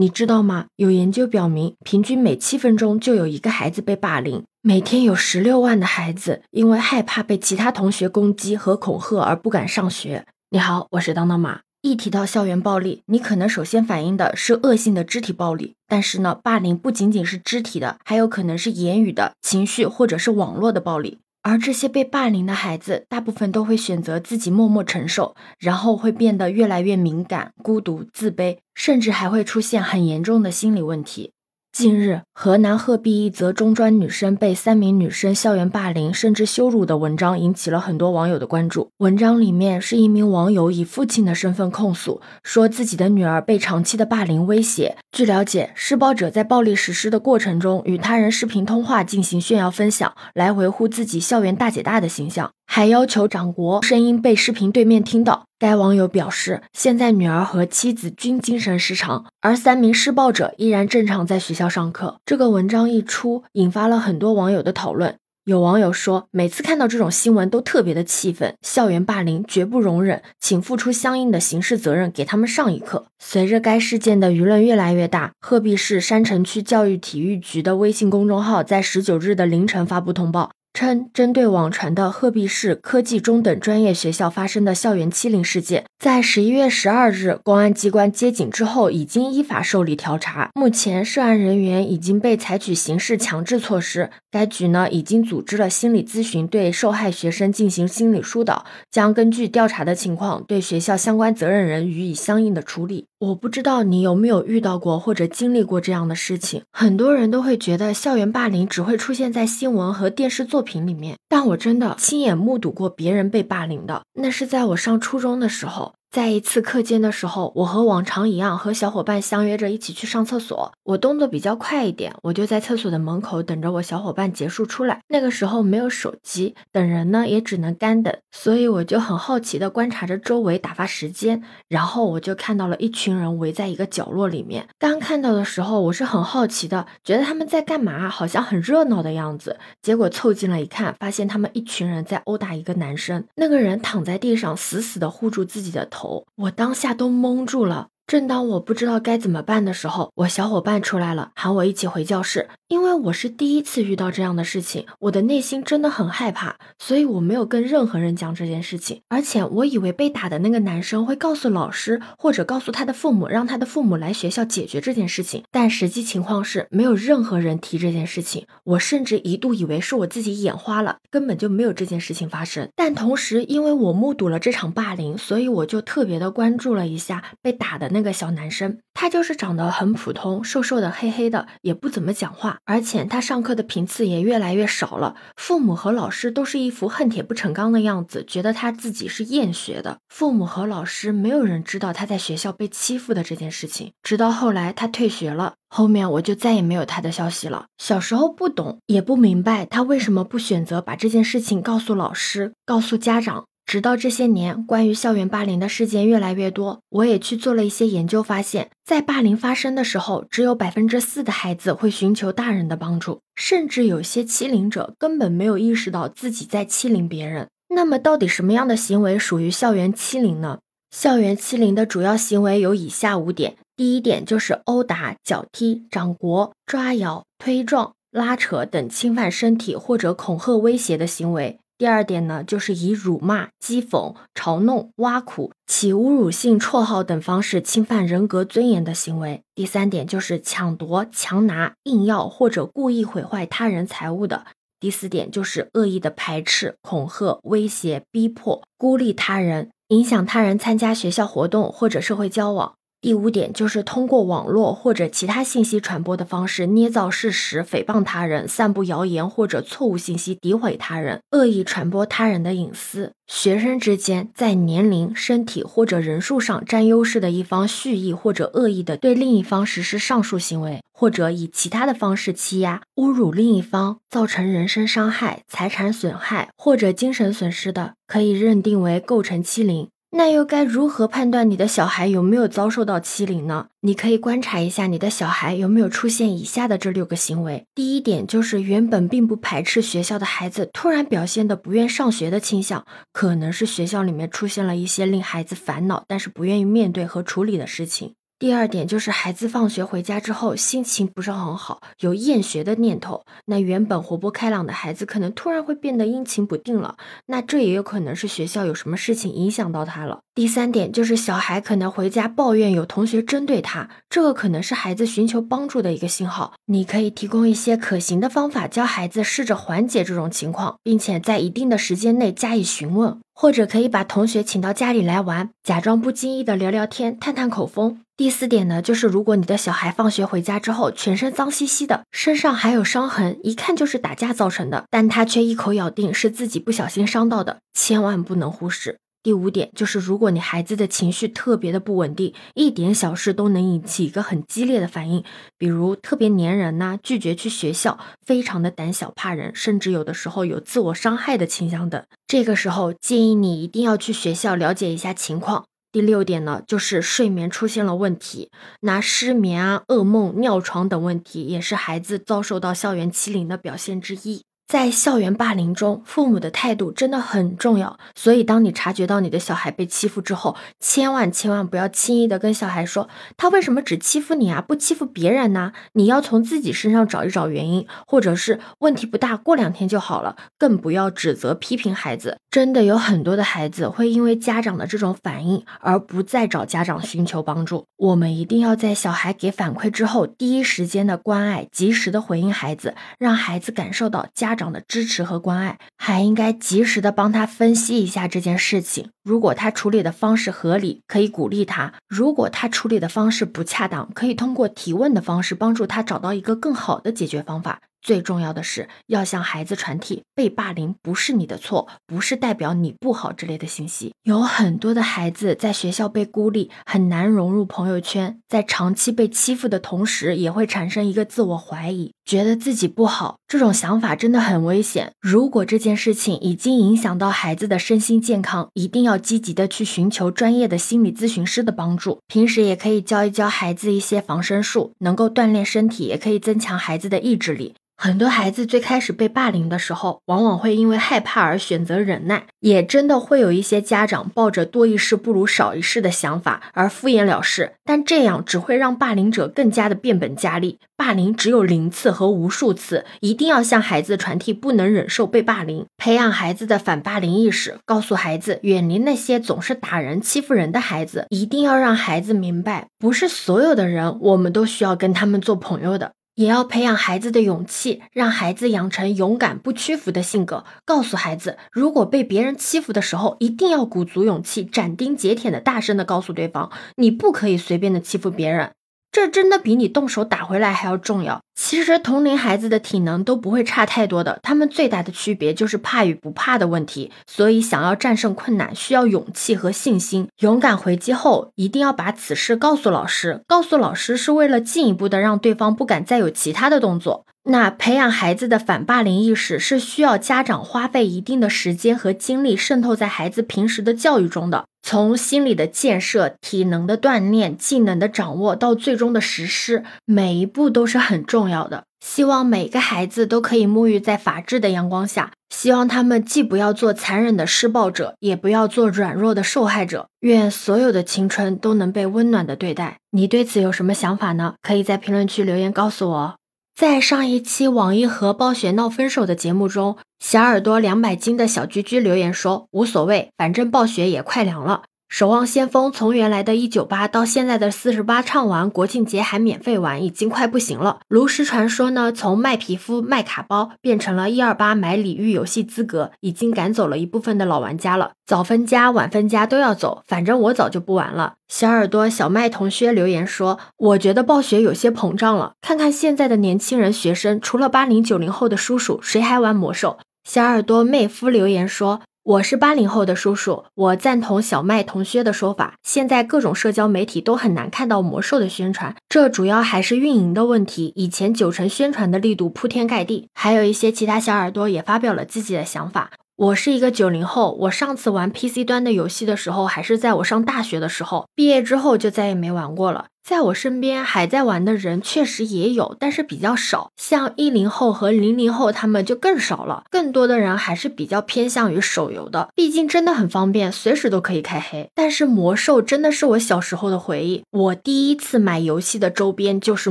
你知道吗？有研究表明，平均每七分钟就有一个孩子被霸凌，每天有十六万的孩子因为害怕被其他同学攻击和恐吓而不敢上学。你好，我是当当马。一提到校园暴力，你可能首先反映的是恶性的肢体暴力，但是呢，霸凌不仅仅是肢体的，还有可能是言语的、情绪或者是网络的暴力。而这些被霸凌的孩子，大部分都会选择自己默默承受，然后会变得越来越敏感、孤独、自卑，甚至还会出现很严重的心理问题。近日，河南鹤壁一则中专女生被三名女生校园霸凌甚至羞辱的文章引起了很多网友的关注。文章里面是一名网友以父亲的身份控诉，说自己的女儿被长期的霸凌威胁。据了解，施暴者在暴力实施的过程中与他人视频通话进行炫耀分享，来维护自己校园大姐大的形象。还要求掌国声音被视频对面听到。该网友表示，现在女儿和妻子均精神失常，而三名施暴者依然正常在学校上课。这个文章一出，引发了很多网友的讨论。有网友说，每次看到这种新闻都特别的气愤，校园霸凌绝不容忍，请付出相应的刑事责任，给他们上一课。随着该事件的舆论越来越大，鹤壁市山城区教育体育局的微信公众号在十九日的凌晨发布通报。称，针对网传的鹤壁市科技中等专业学校发生的校园欺凌事件，在十一月十二日，公安机关接警之后，已经依法受理调查。目前，涉案人员已经被采取刑事强制措施。该局呢，已经组织了心理咨询，对受害学生进行心理疏导，将根据调查的情况，对学校相关责任人予以相应的处理。我不知道你有没有遇到过或者经历过这样的事情。很多人都会觉得校园霸凌只会出现在新闻和电视作品里面，但我真的亲眼目睹过别人被霸凌的。那是在我上初中的时候。在一次课间的时候，我和往常一样和小伙伴相约着一起去上厕所。我动作比较快一点，我就在厕所的门口等着我小伙伴结束出来。那个时候没有手机，等人呢也只能干等，所以我就很好奇的观察着周围打发时间。然后我就看到了一群人围在一个角落里面。刚看到的时候，我是很好奇的，觉得他们在干嘛，好像很热闹的样子。结果凑近了一看，发现他们一群人在殴打一个男生。那个人躺在地上，死死的护住自己的头。头，我当下都懵住了。正当我不知道该怎么办的时候，我小伙伴出来了，喊我一起回教室。因为我是第一次遇到这样的事情，我的内心真的很害怕，所以我没有跟任何人讲这件事情。而且我以为被打的那个男生会告诉老师，或者告诉他的父母，让他的父母来学校解决这件事情。但实际情况是，没有任何人提这件事情。我甚至一度以为是我自己眼花了，根本就没有这件事情发生。但同时，因为我目睹了这场霸凌，所以我就特别的关注了一下被打的那那个小男生。他就是长得很普通，瘦瘦的，黑黑的，也不怎么讲话。而且他上课的频次也越来越少了，父母和老师都是一副恨铁不成钢的样子，觉得他自己是厌学的。父母和老师没有人知道他在学校被欺负的这件事情，直到后来他退学了，后面我就再也没有他的消息了。小时候不懂，也不明白他为什么不选择把这件事情告诉老师，告诉家长。直到这些年，关于校园霸凌的事件越来越多，我也去做了一些研究，发现，在霸凌发生的时候，只有百分之四的孩子会寻求大人的帮助，甚至有些欺凌者根本没有意识到自己在欺凌别人。那么，到底什么样的行为属于校园欺凌呢？校园欺凌的主要行为有以下五点：第一点就是殴打、脚踢、掌掴、抓咬、推撞、拉扯等侵犯身体或者恐吓、威胁的行为。第二点呢，就是以辱骂、讥讽、嘲弄、挖苦、起侮辱性绰号等方式侵犯人格尊严的行为。第三点就是抢夺、强拿、硬要或者故意毁坏他人财物的。第四点就是恶意的排斥、恐吓、威胁、逼迫、孤立他人，影响他人参加学校活动或者社会交往。第五点就是通过网络或者其他信息传播的方式捏造事实、诽谤他人、散布谣言或者错误信息、诋毁他人、恶意传播他人的隐私。学生之间在年龄、身体或者人数上占优势的一方蓄意或者恶意的对另一方实施上述行为，或者以其他的方式欺压、侮辱另一方，造成人身伤害、财产损害或者精神损失的，可以认定为构成欺凌。那又该如何判断你的小孩有没有遭受到欺凌呢？你可以观察一下你的小孩有没有出现以下的这六个行为。第一点就是原本并不排斥学校的孩子，突然表现的不愿上学的倾向，可能是学校里面出现了一些令孩子烦恼但是不愿意面对和处理的事情。第二点就是孩子放学回家之后心情不是很好，有厌学的念头。那原本活泼开朗的孩子可能突然会变得阴晴不定了。那这也有可能是学校有什么事情影响到他了。第三点就是小孩可能回家抱怨有同学针对他，这个可能是孩子寻求帮助的一个信号。你可以提供一些可行的方法，教孩子试着缓解这种情况，并且在一定的时间内加以询问。或者可以把同学请到家里来玩，假装不经意的聊聊天，探探口风。第四点呢，就是如果你的小孩放学回家之后全身脏兮兮的，身上还有伤痕，一看就是打架造成的，但他却一口咬定是自己不小心伤到的，千万不能忽视。第五点就是，如果你孩子的情绪特别的不稳定，一点小事都能引起一个很激烈的反应，比如特别粘人呐，拒绝去学校，非常的胆小怕人，甚至有的时候有自我伤害的倾向等，这个时候建议你一定要去学校了解一下情况。第六点呢，就是睡眠出现了问题，那失眠啊、噩梦、尿床等问题，也是孩子遭受到校园欺凌的表现之一。在校园霸凌中，父母的态度真的很重要。所以，当你察觉到你的小孩被欺负之后，千万千万不要轻易的跟小孩说他为什么只欺负你啊，不欺负别人呢？你要从自己身上找一找原因，或者是问题不大，过两天就好了。更不要指责批评孩子。真的有很多的孩子会因为家长的这种反应而不再找家长寻求帮助。我们一定要在小孩给反馈之后，第一时间的关爱，及时的回应孩子，让孩子感受到家。长的支持和关爱，还应该及时的帮他分析一下这件事情。如果他处理的方式合理，可以鼓励他；如果他处理的方式不恰当，可以通过提问的方式帮助他找到一个更好的解决方法。最重要的是要向孩子传递被霸凌不是你的错，不是代表你不好之类的信息。有很多的孩子在学校被孤立，很难融入朋友圈，在长期被欺负的同时，也会产生一个自我怀疑，觉得自己不好。这种想法真的很危险。如果这件事情已经影响到孩子的身心健康，一定要积极的去寻求专业的心理咨询师的帮助。平时也可以教一教孩子一些防身术，能够锻炼身体，也可以增强孩子的意志力。很多孩子最开始被霸凌的时候，往往会因为害怕而选择忍耐，也真的会有一些家长抱着多一事不如少一事的想法而敷衍了事，但这样只会让霸凌者更加的变本加厉。霸凌只有零次和无数次，一定要向孩子传递不能忍受被霸凌，培养孩子的反霸凌意识，告诉孩子远离那些总是打人欺负人的孩子，一定要让孩子明白，不是所有的人我们都需要跟他们做朋友的。也要培养孩子的勇气，让孩子养成勇敢不屈服的性格。告诉孩子，如果被别人欺负的时候，一定要鼓足勇气，斩钉截铁的大声的告诉对方，你不可以随便的欺负别人。这真的比你动手打回来还要重要。其实同龄孩子的体能都不会差太多的，他们最大的区别就是怕与不怕的问题。所以想要战胜困难，需要勇气和信心。勇敢回击后，一定要把此事告诉老师。告诉老师是为了进一步的让对方不敢再有其他的动作。那培养孩子的反霸凌意识是需要家长花费一定的时间和精力渗透在孩子平时的教育中的。从心理的建设、体能的锻炼、技能的掌握到最终的实施，每一步都是很重要的。希望每个孩子都可以沐浴在法治的阳光下，希望他们既不要做残忍的施暴者，也不要做软弱的受害者。愿所有的青春都能被温暖的对待。你对此有什么想法呢？可以在评论区留言告诉我。在上一期网易和暴雪闹分手的节目中，小耳朵两百斤的小居居留言说：“无所谓，反正暴雪也快凉了。”守望先锋从原来的一九八到现在的四十八唱完，国庆节还免费玩，已经快不行了。炉石传说呢，从卖皮肤卖卡包变成了一二八买礼遇游戏资格，已经赶走了一部分的老玩家了。早分家晚分家都要走，反正我早就不玩了。小耳朵小麦同学留言说，我觉得暴雪有些膨胀了。看看现在的年轻人学生，除了八零九零后的叔叔，谁还玩魔兽？小耳朵妹夫留言说。我是八零后的叔叔，我赞同小麦同学的说法。现在各种社交媒体都很难看到魔兽的宣传，这主要还是运营的问题。以前九成宣传的力度铺天盖地，还有一些其他小耳朵也发表了自己的想法。我是一个九零后，我上次玩 PC 端的游戏的时候，还是在我上大学的时候，毕业之后就再也没玩过了。在我身边还在玩的人确实也有，但是比较少。像一零后和零零后他们就更少了，更多的人还是比较偏向于手游的，毕竟真的很方便，随时都可以开黑。但是魔兽真的是我小时候的回忆，我第一次买游戏的周边就是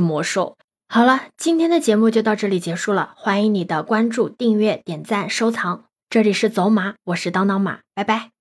魔兽。好了，今天的节目就到这里结束了，欢迎你的关注、订阅、点赞、收藏。这里是走马，我是当当马，拜拜。